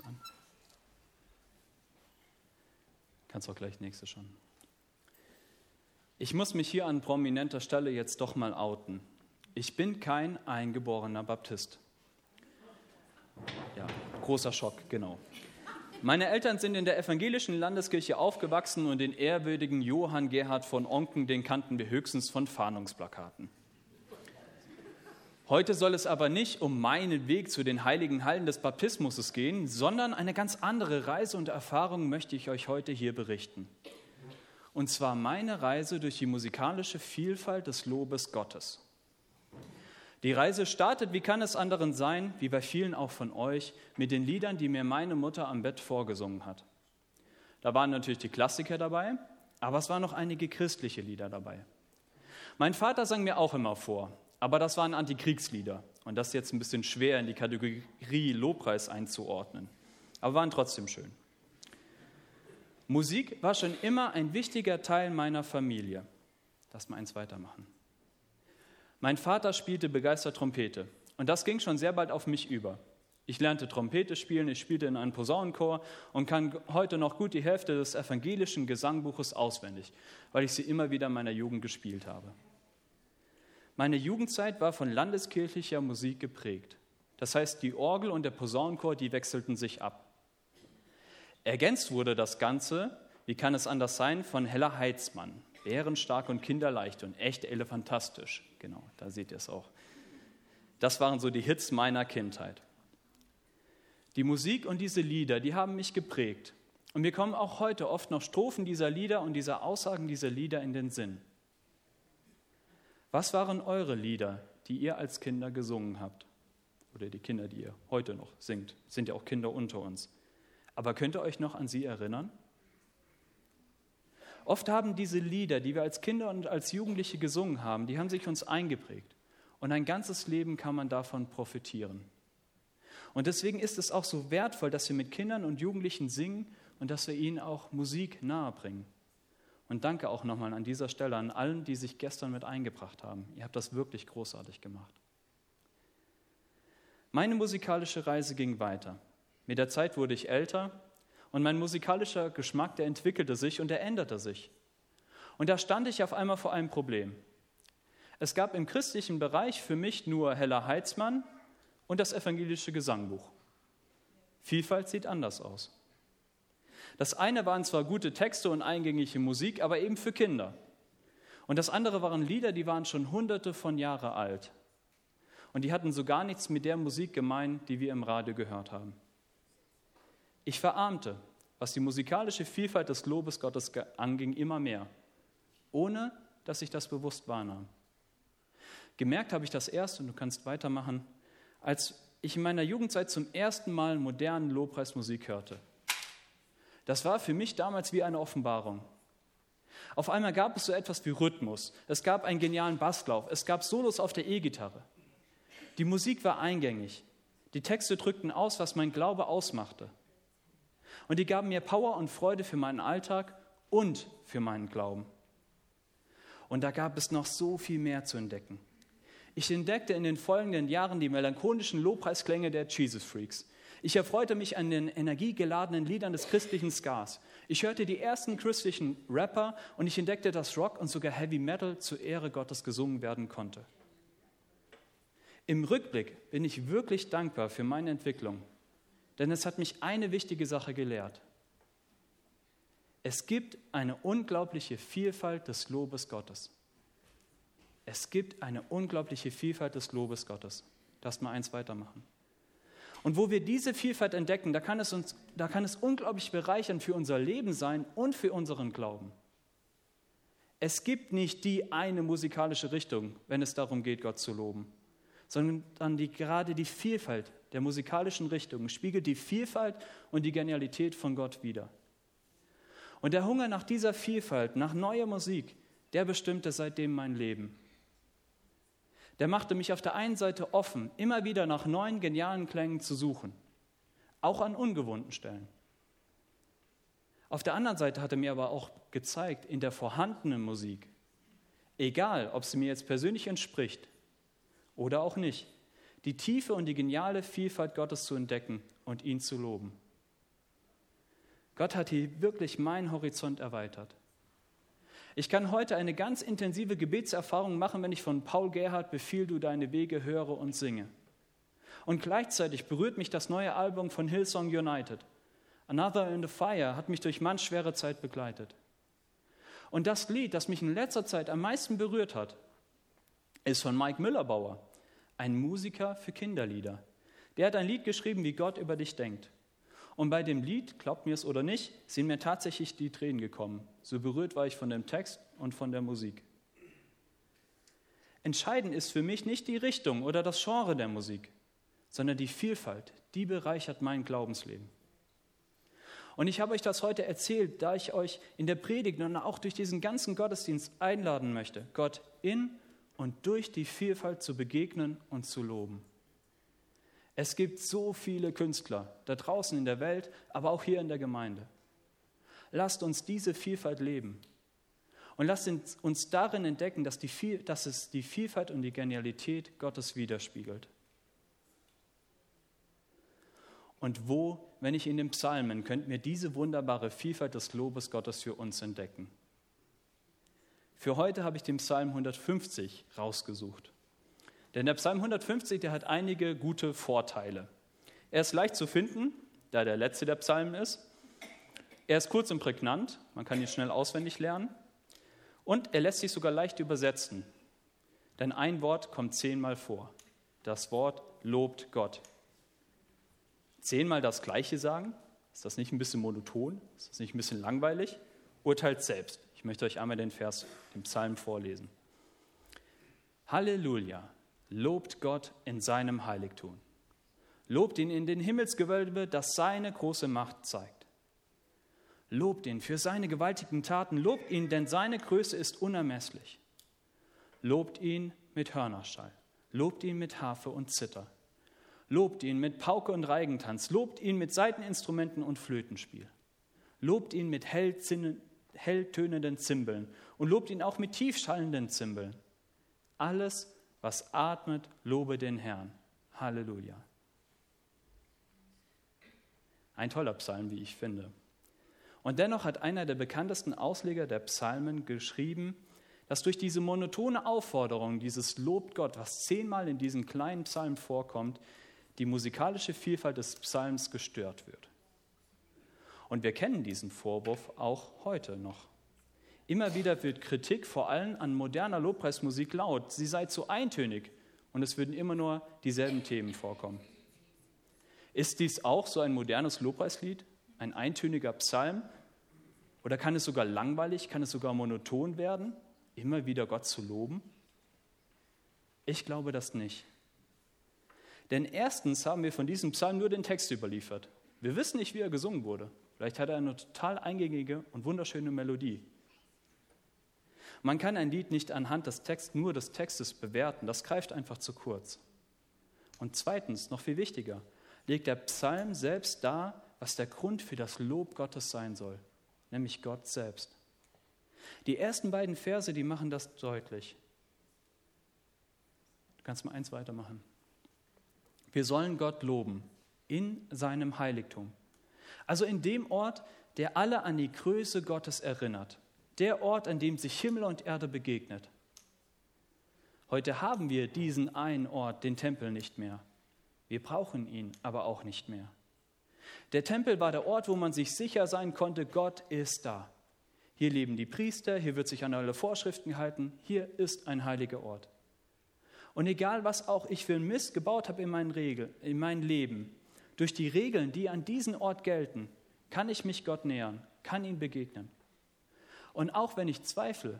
An? Kannst auch gleich nächste schon. Ich muss mich hier an prominenter Stelle jetzt doch mal outen. Ich bin kein eingeborener Baptist. Ja, großer Schock, genau. Meine Eltern sind in der evangelischen Landeskirche aufgewachsen und den ehrwürdigen Johann Gerhard von Onken, den kannten wir höchstens von Fahndungsplakaten. Heute soll es aber nicht um meinen Weg zu den heiligen Hallen des Baptismus gehen, sondern eine ganz andere Reise und Erfahrung möchte ich euch heute hier berichten. Und zwar meine Reise durch die musikalische Vielfalt des Lobes Gottes. Die Reise startet, wie kann es anderen sein, wie bei vielen auch von euch, mit den Liedern, die mir meine Mutter am Bett vorgesungen hat. Da waren natürlich die Klassiker dabei, aber es waren noch einige christliche Lieder dabei. Mein Vater sang mir auch immer vor, aber das waren Antikriegslieder. Und das ist jetzt ein bisschen schwer in die Kategorie Lobpreis einzuordnen. Aber waren trotzdem schön. Musik war schon immer ein wichtiger Teil meiner Familie. Lass mal eins weitermachen. Mein Vater spielte begeistert Trompete. Und das ging schon sehr bald auf mich über. Ich lernte Trompete spielen, ich spielte in einem Posaunenchor und kann heute noch gut die Hälfte des evangelischen Gesangbuches auswendig, weil ich sie immer wieder in meiner Jugend gespielt habe. Meine Jugendzeit war von landeskirchlicher Musik geprägt. Das heißt, die Orgel und der Posaunenchor, die wechselten sich ab. Ergänzt wurde das Ganze, wie kann es anders sein, von Hella Heitzmann. Bärenstark und kinderleicht und echt elefantastisch. Genau, da seht ihr es auch. Das waren so die Hits meiner Kindheit. Die Musik und diese Lieder, die haben mich geprägt. Und mir kommen auch heute oft noch Strophen dieser Lieder und diese Aussagen dieser Lieder in den Sinn. Was waren eure Lieder, die ihr als Kinder gesungen habt? Oder die Kinder, die ihr heute noch singt, sind ja auch Kinder unter uns. Aber könnt ihr euch noch an sie erinnern? Oft haben diese Lieder, die wir als Kinder und als Jugendliche gesungen haben, die haben sich uns eingeprägt. Und ein ganzes Leben kann man davon profitieren. Und deswegen ist es auch so wertvoll, dass wir mit Kindern und Jugendlichen singen und dass wir ihnen auch Musik nahebringen. Und danke auch nochmal an dieser Stelle an allen, die sich gestern mit eingebracht haben. Ihr habt das wirklich großartig gemacht. Meine musikalische Reise ging weiter. Mit der Zeit wurde ich älter und mein musikalischer Geschmack, der entwickelte sich und er änderte sich. Und da stand ich auf einmal vor einem Problem. Es gab im christlichen Bereich für mich nur Hella Heitzmann und das evangelische Gesangbuch. Vielfalt sieht anders aus. Das eine waren zwar gute Texte und eingängige Musik, aber eben für Kinder. Und das andere waren Lieder, die waren schon hunderte von Jahren alt. Und die hatten so gar nichts mit der Musik gemein, die wir im Radio gehört haben. Ich verarmte, was die musikalische Vielfalt des Lobes Gottes anging, immer mehr, ohne dass ich das bewusst wahrnahm. Gemerkt habe ich das erst, und du kannst weitermachen, als ich in meiner Jugendzeit zum ersten Mal modernen Lobpreismusik hörte. Das war für mich damals wie eine Offenbarung. Auf einmal gab es so etwas wie Rhythmus. Es gab einen genialen Basslauf. Es gab Solos auf der E-Gitarre. Die Musik war eingängig. Die Texte drückten aus, was mein Glaube ausmachte. Und die gaben mir Power und Freude für meinen Alltag und für meinen Glauben. Und da gab es noch so viel mehr zu entdecken. Ich entdeckte in den folgenden Jahren die melancholischen Lobpreisklänge der Jesus Freaks. Ich erfreute mich an den energiegeladenen Liedern des christlichen Skars. Ich hörte die ersten christlichen Rapper und ich entdeckte, dass Rock und sogar Heavy Metal zur Ehre Gottes gesungen werden konnte. Im Rückblick bin ich wirklich dankbar für meine Entwicklung, denn es hat mich eine wichtige Sache gelehrt. Es gibt eine unglaubliche Vielfalt des Lobes Gottes. Es gibt eine unglaubliche Vielfalt des Lobes Gottes. Lass mal eins weitermachen. Und wo wir diese Vielfalt entdecken, da kann, es uns, da kann es unglaublich bereichernd für unser Leben sein und für unseren Glauben. Es gibt nicht die eine musikalische Richtung, wenn es darum geht, Gott zu loben, sondern die, gerade die Vielfalt der musikalischen Richtungen spiegelt die Vielfalt und die Genialität von Gott wider. Und der Hunger nach dieser Vielfalt, nach neuer Musik, der bestimmte seitdem mein Leben der machte mich auf der einen Seite offen, immer wieder nach neuen genialen Klängen zu suchen, auch an ungewohnten Stellen. Auf der anderen Seite hat er mir aber auch gezeigt, in der vorhandenen Musik, egal ob sie mir jetzt persönlich entspricht oder auch nicht, die Tiefe und die geniale Vielfalt Gottes zu entdecken und ihn zu loben. Gott hat hier wirklich meinen Horizont erweitert. Ich kann heute eine ganz intensive Gebetserfahrung machen, wenn ich von Paul Gerhard Befiehl du deine Wege höre und singe. Und gleichzeitig berührt mich das neue Album von Hillsong United. Another in the Fire hat mich durch manch schwere Zeit begleitet. Und das Lied, das mich in letzter Zeit am meisten berührt hat, ist von Mike Müllerbauer, ein Musiker für Kinderlieder. Der hat ein Lied geschrieben, wie Gott über dich denkt. Und bei dem Lied, glaubt mir es oder nicht, sind mir tatsächlich die Tränen gekommen. So berührt war ich von dem Text und von der Musik. Entscheidend ist für mich nicht die Richtung oder das Genre der Musik, sondern die Vielfalt, die bereichert mein Glaubensleben. Und ich habe euch das heute erzählt, da ich euch in der Predigt und auch durch diesen ganzen Gottesdienst einladen möchte, Gott in und durch die Vielfalt zu begegnen und zu loben. Es gibt so viele Künstler da draußen in der Welt, aber auch hier in der Gemeinde. Lasst uns diese Vielfalt leben. Und lasst uns darin entdecken, dass, die, dass es die Vielfalt und die Genialität Gottes widerspiegelt. Und wo, wenn ich in den Psalmen, könnt mir diese wunderbare Vielfalt des Lobes Gottes für uns entdecken? Für heute habe ich den Psalm 150 rausgesucht. Denn der Psalm 150, der hat einige gute Vorteile. Er ist leicht zu finden, da der letzte der Psalmen ist. Er ist kurz und prägnant, man kann ihn schnell auswendig lernen. Und er lässt sich sogar leicht übersetzen. Denn ein Wort kommt zehnmal vor. Das Wort lobt Gott. Zehnmal das Gleiche sagen? Ist das nicht ein bisschen monoton? Ist das nicht ein bisschen langweilig? Urteilt selbst. Ich möchte euch einmal den Vers, den Psalm vorlesen. Halleluja, Lobt Gott in seinem Heiligtum. Lobt ihn in den Himmelsgewölbe, das seine große Macht zeigt. Lobt ihn für seine gewaltigen Taten, lobt ihn, denn seine Größe ist unermesslich. Lobt ihn mit Hörnerschall, lobt ihn mit Harfe und Zither. Lobt ihn mit Pauke und Reigentanz, lobt ihn mit Saiteninstrumenten und Flötenspiel. Lobt ihn mit hell, hell tönenden Zimbeln und lobt ihn auch mit tiefschallenden Zimbeln. Alles was atmet, lobe den Herrn. Halleluja. Ein toller Psalm, wie ich finde. Und dennoch hat einer der bekanntesten Ausleger der Psalmen geschrieben, dass durch diese monotone Aufforderung, dieses Lobt Gott, was zehnmal in diesem kleinen Psalm vorkommt, die musikalische Vielfalt des Psalms gestört wird. Und wir kennen diesen Vorwurf auch heute noch. Immer wieder wird Kritik vor allem an moderner Lobpreismusik laut. Sie sei zu eintönig und es würden immer nur dieselben Themen vorkommen. Ist dies auch so ein modernes Lobpreislied, ein eintöniger Psalm? Oder kann es sogar langweilig, kann es sogar monoton werden, immer wieder Gott zu loben? Ich glaube das nicht. Denn erstens haben wir von diesem Psalm nur den Text überliefert. Wir wissen nicht, wie er gesungen wurde. Vielleicht hat er eine total eingängige und wunderschöne Melodie. Man kann ein Lied nicht anhand des Texts, nur des Textes bewerten, das greift einfach zu kurz. Und zweitens, noch viel wichtiger, legt der Psalm selbst dar, was der Grund für das Lob Gottes sein soll, nämlich Gott selbst. Die ersten beiden Verse, die machen das deutlich. Du kannst mal eins weitermachen. Wir sollen Gott loben in seinem Heiligtum. Also in dem Ort, der alle an die Größe Gottes erinnert der Ort, an dem sich Himmel und Erde begegnet. Heute haben wir diesen einen Ort, den Tempel, nicht mehr. Wir brauchen ihn aber auch nicht mehr. Der Tempel war der Ort, wo man sich sicher sein konnte, Gott ist da. Hier leben die Priester, hier wird sich an alle Vorschriften gehalten, hier ist ein heiliger Ort. Und egal, was auch ich für ein Mist gebaut habe in mein, Regel, in mein Leben, durch die Regeln, die an diesem Ort gelten, kann ich mich Gott nähern, kann ihm begegnen. Und auch wenn ich zweifle,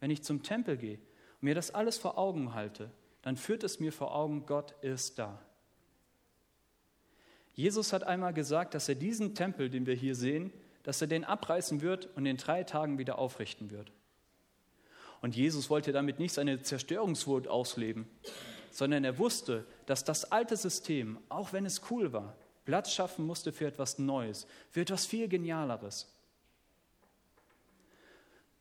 wenn ich zum Tempel gehe und mir das alles vor Augen halte, dann führt es mir vor Augen, Gott ist da. Jesus hat einmal gesagt, dass er diesen Tempel, den wir hier sehen, dass er den abreißen wird und in drei Tagen wieder aufrichten wird. Und Jesus wollte damit nicht seine Zerstörungswut ausleben, sondern er wusste, dass das alte System, auch wenn es cool war, Platz schaffen musste für etwas Neues, für etwas viel Genialeres.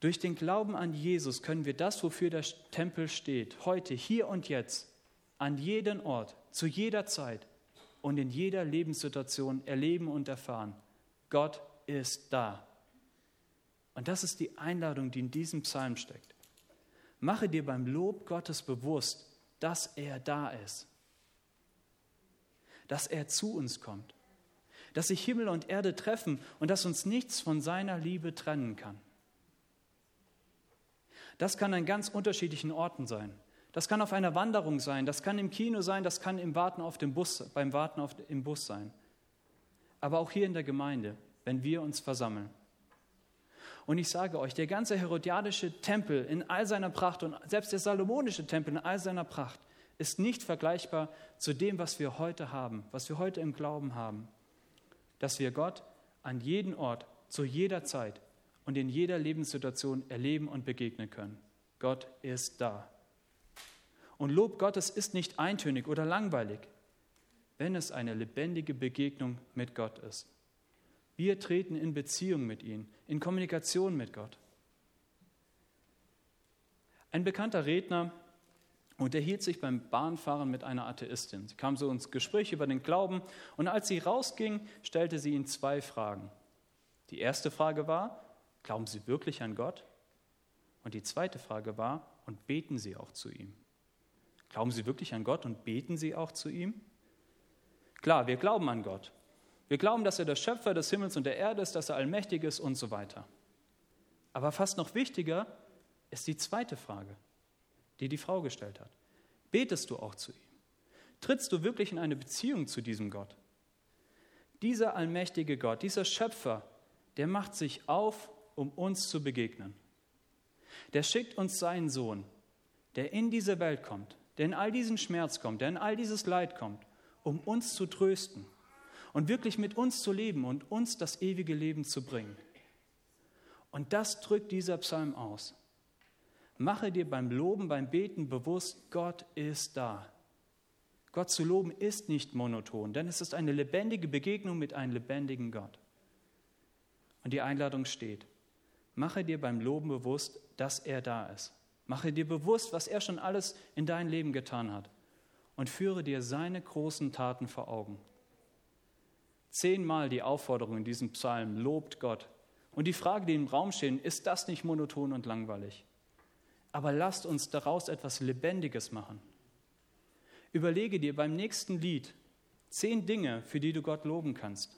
Durch den Glauben an Jesus können wir das, wofür der Tempel steht, heute, hier und jetzt, an jeden Ort, zu jeder Zeit und in jeder Lebenssituation erleben und erfahren. Gott ist da. Und das ist die Einladung, die in diesem Psalm steckt. Mache dir beim Lob Gottes bewusst, dass er da ist, dass er zu uns kommt, dass sich Himmel und Erde treffen und dass uns nichts von seiner Liebe trennen kann. Das kann an ganz unterschiedlichen Orten sein. Das kann auf einer Wanderung sein, das kann im Kino sein, das kann im Warten auf dem Bus, beim Warten auf, im Bus sein. Aber auch hier in der Gemeinde, wenn wir uns versammeln. Und ich sage euch, der ganze herodiadische Tempel in all seiner Pracht und selbst der salomonische Tempel in all seiner Pracht ist nicht vergleichbar zu dem, was wir heute haben, was wir heute im Glauben haben. Dass wir Gott an jedem Ort, zu jeder Zeit und in jeder Lebenssituation erleben und begegnen können. Gott ist da. Und Lob Gottes ist nicht eintönig oder langweilig, wenn es eine lebendige Begegnung mit Gott ist. Wir treten in Beziehung mit ihm, in Kommunikation mit Gott. Ein bekannter Redner unterhielt sich beim Bahnfahren mit einer Atheistin. Sie kam so ins Gespräch über den Glauben und als sie rausging, stellte sie ihm zwei Fragen. Die erste Frage war, glauben Sie wirklich an Gott? Und die zweite Frage war, und beten Sie auch zu ihm? Glauben Sie wirklich an Gott und beten Sie auch zu ihm? Klar, wir glauben an Gott. Wir glauben, dass er der Schöpfer des Himmels und der Erde ist, dass er allmächtig ist und so weiter. Aber fast noch wichtiger ist die zweite Frage, die die Frau gestellt hat. Betest du auch zu ihm? Trittst du wirklich in eine Beziehung zu diesem Gott? Dieser allmächtige Gott, dieser Schöpfer, der macht sich auf, um uns zu begegnen. Der schickt uns seinen Sohn, der in diese Welt kommt, der in all diesen Schmerz kommt, der in all dieses Leid kommt, um uns zu trösten und wirklich mit uns zu leben und uns das ewige Leben zu bringen. Und das drückt dieser Psalm aus. Mache dir beim Loben, beim Beten bewusst, Gott ist da. Gott zu loben ist nicht monoton, denn es ist eine lebendige Begegnung mit einem lebendigen Gott. Und die Einladung steht, mache dir beim Loben bewusst, dass er da ist. Mache dir bewusst, was er schon alles in dein Leben getan hat und führe dir seine großen Taten vor Augen. Zehnmal die Aufforderung in diesem Psalm, lobt Gott. Und die Frage, die im Raum steht, ist das nicht monoton und langweilig? Aber lasst uns daraus etwas Lebendiges machen. Überlege dir beim nächsten Lied zehn Dinge, für die du Gott loben kannst.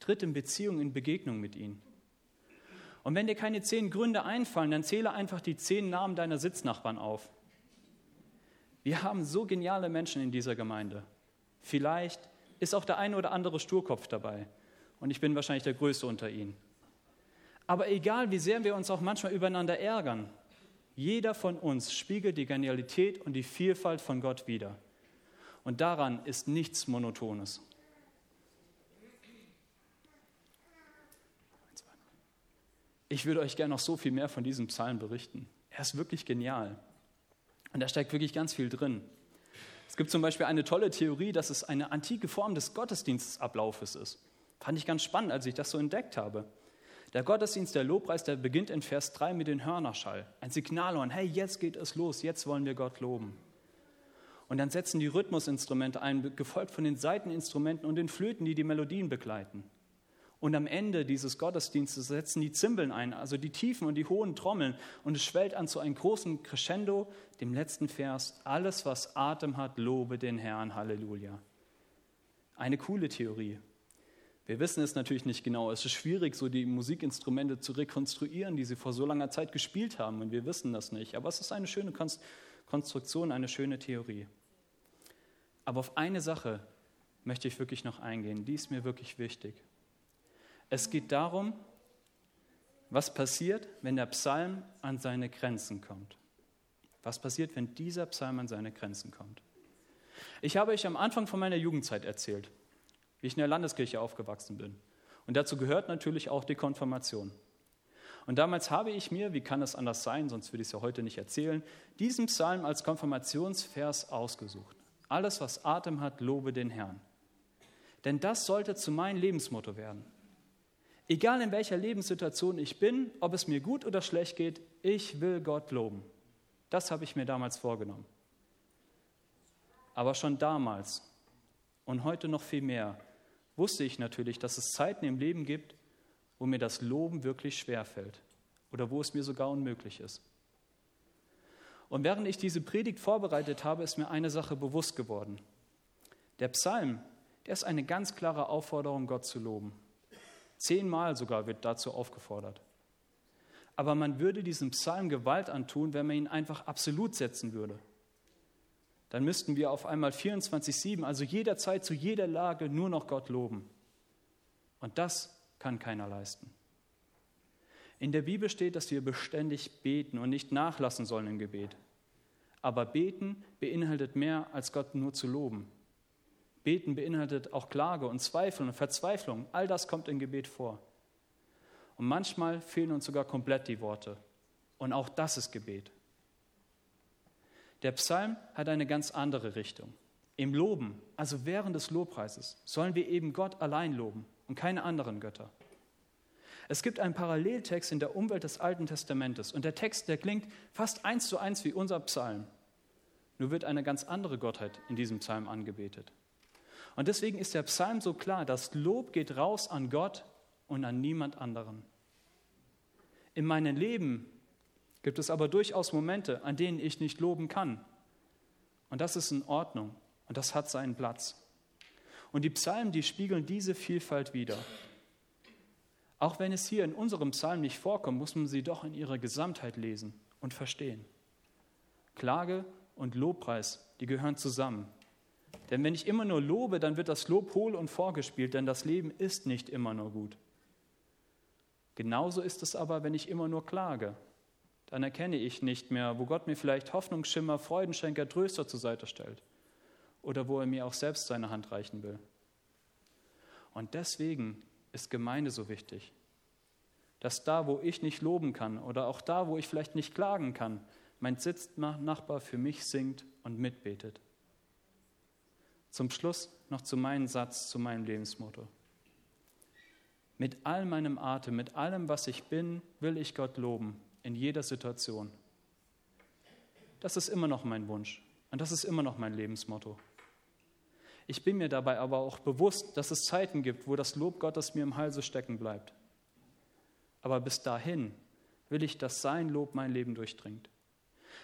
Tritt in Beziehung, in Begegnung mit ihm. Und wenn dir keine zehn Gründe einfallen, dann zähle einfach die zehn Namen deiner Sitznachbarn auf. Wir haben so geniale Menschen in dieser Gemeinde. Vielleicht ist auch der eine oder andere Sturkopf dabei. Und ich bin wahrscheinlich der Größte unter ihnen. Aber egal, wie sehr wir uns auch manchmal übereinander ärgern, jeder von uns spiegelt die Genialität und die Vielfalt von Gott wider. Und daran ist nichts Monotones. Ich würde euch gerne noch so viel mehr von diesem Psalm berichten. Er ist wirklich genial. Und da steckt wirklich ganz viel drin. Es gibt zum Beispiel eine tolle Theorie, dass es eine antike Form des Gottesdienstablaufes ist. Fand ich ganz spannend, als ich das so entdeckt habe. Der Gottesdienst, der Lobpreis, der beginnt in Vers 3 mit dem Hörnerschall. Ein Signalhorn, hey, jetzt geht es los, jetzt wollen wir Gott loben. Und dann setzen die Rhythmusinstrumente ein, gefolgt von den Saiteninstrumenten und den Flöten, die die Melodien begleiten. Und am Ende dieses Gottesdienstes setzen die Zimbeln ein, also die tiefen und die hohen Trommeln. Und es schwellt an zu einem großen Crescendo, dem letzten Vers. Alles, was Atem hat, lobe den Herrn. Halleluja. Eine coole Theorie. Wir wissen es natürlich nicht genau. Es ist schwierig, so die Musikinstrumente zu rekonstruieren, die sie vor so langer Zeit gespielt haben. Und wir wissen das nicht. Aber es ist eine schöne Konstruktion, eine schöne Theorie. Aber auf eine Sache möchte ich wirklich noch eingehen. Die ist mir wirklich wichtig. Es geht darum, was passiert, wenn der Psalm an seine Grenzen kommt. Was passiert, wenn dieser Psalm an seine Grenzen kommt? Ich habe euch am Anfang von meiner Jugendzeit erzählt, wie ich in der Landeskirche aufgewachsen bin. Und dazu gehört natürlich auch die Konfirmation. Und damals habe ich mir, wie kann es anders sein, sonst würde ich es ja heute nicht erzählen, diesen Psalm als Konfirmationsvers ausgesucht. Alles, was Atem hat, lobe den Herrn. Denn das sollte zu meinem Lebensmotto werden. Egal in welcher Lebenssituation ich bin, ob es mir gut oder schlecht geht, ich will Gott loben. Das habe ich mir damals vorgenommen. Aber schon damals und heute noch viel mehr wusste ich natürlich, dass es Zeiten im Leben gibt, wo mir das Loben wirklich schwer fällt oder wo es mir sogar unmöglich ist. Und während ich diese Predigt vorbereitet habe, ist mir eine Sache bewusst geworden. Der Psalm, der ist eine ganz klare Aufforderung, Gott zu loben. Zehnmal sogar wird dazu aufgefordert. Aber man würde diesem Psalm Gewalt antun, wenn man ihn einfach absolut setzen würde. Dann müssten wir auf einmal 24-7, also jederzeit zu jeder Lage, nur noch Gott loben. Und das kann keiner leisten. In der Bibel steht, dass wir beständig beten und nicht nachlassen sollen im Gebet. Aber beten beinhaltet mehr als Gott nur zu loben. Beten beinhaltet auch Klage und Zweifel und Verzweiflung. All das kommt im Gebet vor. Und manchmal fehlen uns sogar komplett die Worte. Und auch das ist Gebet. Der Psalm hat eine ganz andere Richtung. Im Loben, also während des Lobpreises, sollen wir eben Gott allein loben und keine anderen Götter. Es gibt einen Paralleltext in der Umwelt des Alten Testamentes und der Text, der klingt fast eins zu eins wie unser Psalm. Nur wird eine ganz andere Gottheit in diesem Psalm angebetet. Und deswegen ist der Psalm so klar, das Lob geht raus an Gott und an niemand anderen. In meinem Leben gibt es aber durchaus Momente, an denen ich nicht loben kann. Und das ist in Ordnung und das hat seinen Platz. Und die Psalmen, die spiegeln diese Vielfalt wider. Auch wenn es hier in unserem Psalm nicht vorkommt, muss man sie doch in ihrer Gesamtheit lesen und verstehen. Klage und Lobpreis, die gehören zusammen. Denn wenn ich immer nur lobe, dann wird das Lob hohl und vorgespielt, denn das Leben ist nicht immer nur gut. Genauso ist es aber, wenn ich immer nur klage. Dann erkenne ich nicht mehr, wo Gott mir vielleicht Hoffnungsschimmer, Freudenschenker, Tröster zur Seite stellt oder wo er mir auch selbst seine Hand reichen will. Und deswegen ist Gemeinde so wichtig, dass da, wo ich nicht loben kann oder auch da, wo ich vielleicht nicht klagen kann, mein Sitznachbar für mich singt und mitbetet. Zum Schluss noch zu meinem Satz, zu meinem Lebensmotto. Mit all meinem Atem, mit allem, was ich bin, will ich Gott loben, in jeder Situation. Das ist immer noch mein Wunsch und das ist immer noch mein Lebensmotto. Ich bin mir dabei aber auch bewusst, dass es Zeiten gibt, wo das Lob Gottes mir im Halse stecken bleibt. Aber bis dahin will ich, dass sein Lob mein Leben durchdringt.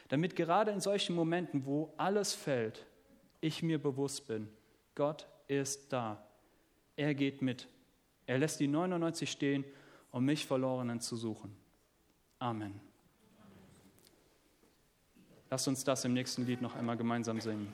Damit gerade in solchen Momenten, wo alles fällt, ich mir bewusst bin, Gott ist da. Er geht mit. Er lässt die 99 stehen, um mich Verlorenen zu suchen. Amen. Lasst uns das im nächsten Lied noch einmal gemeinsam singen.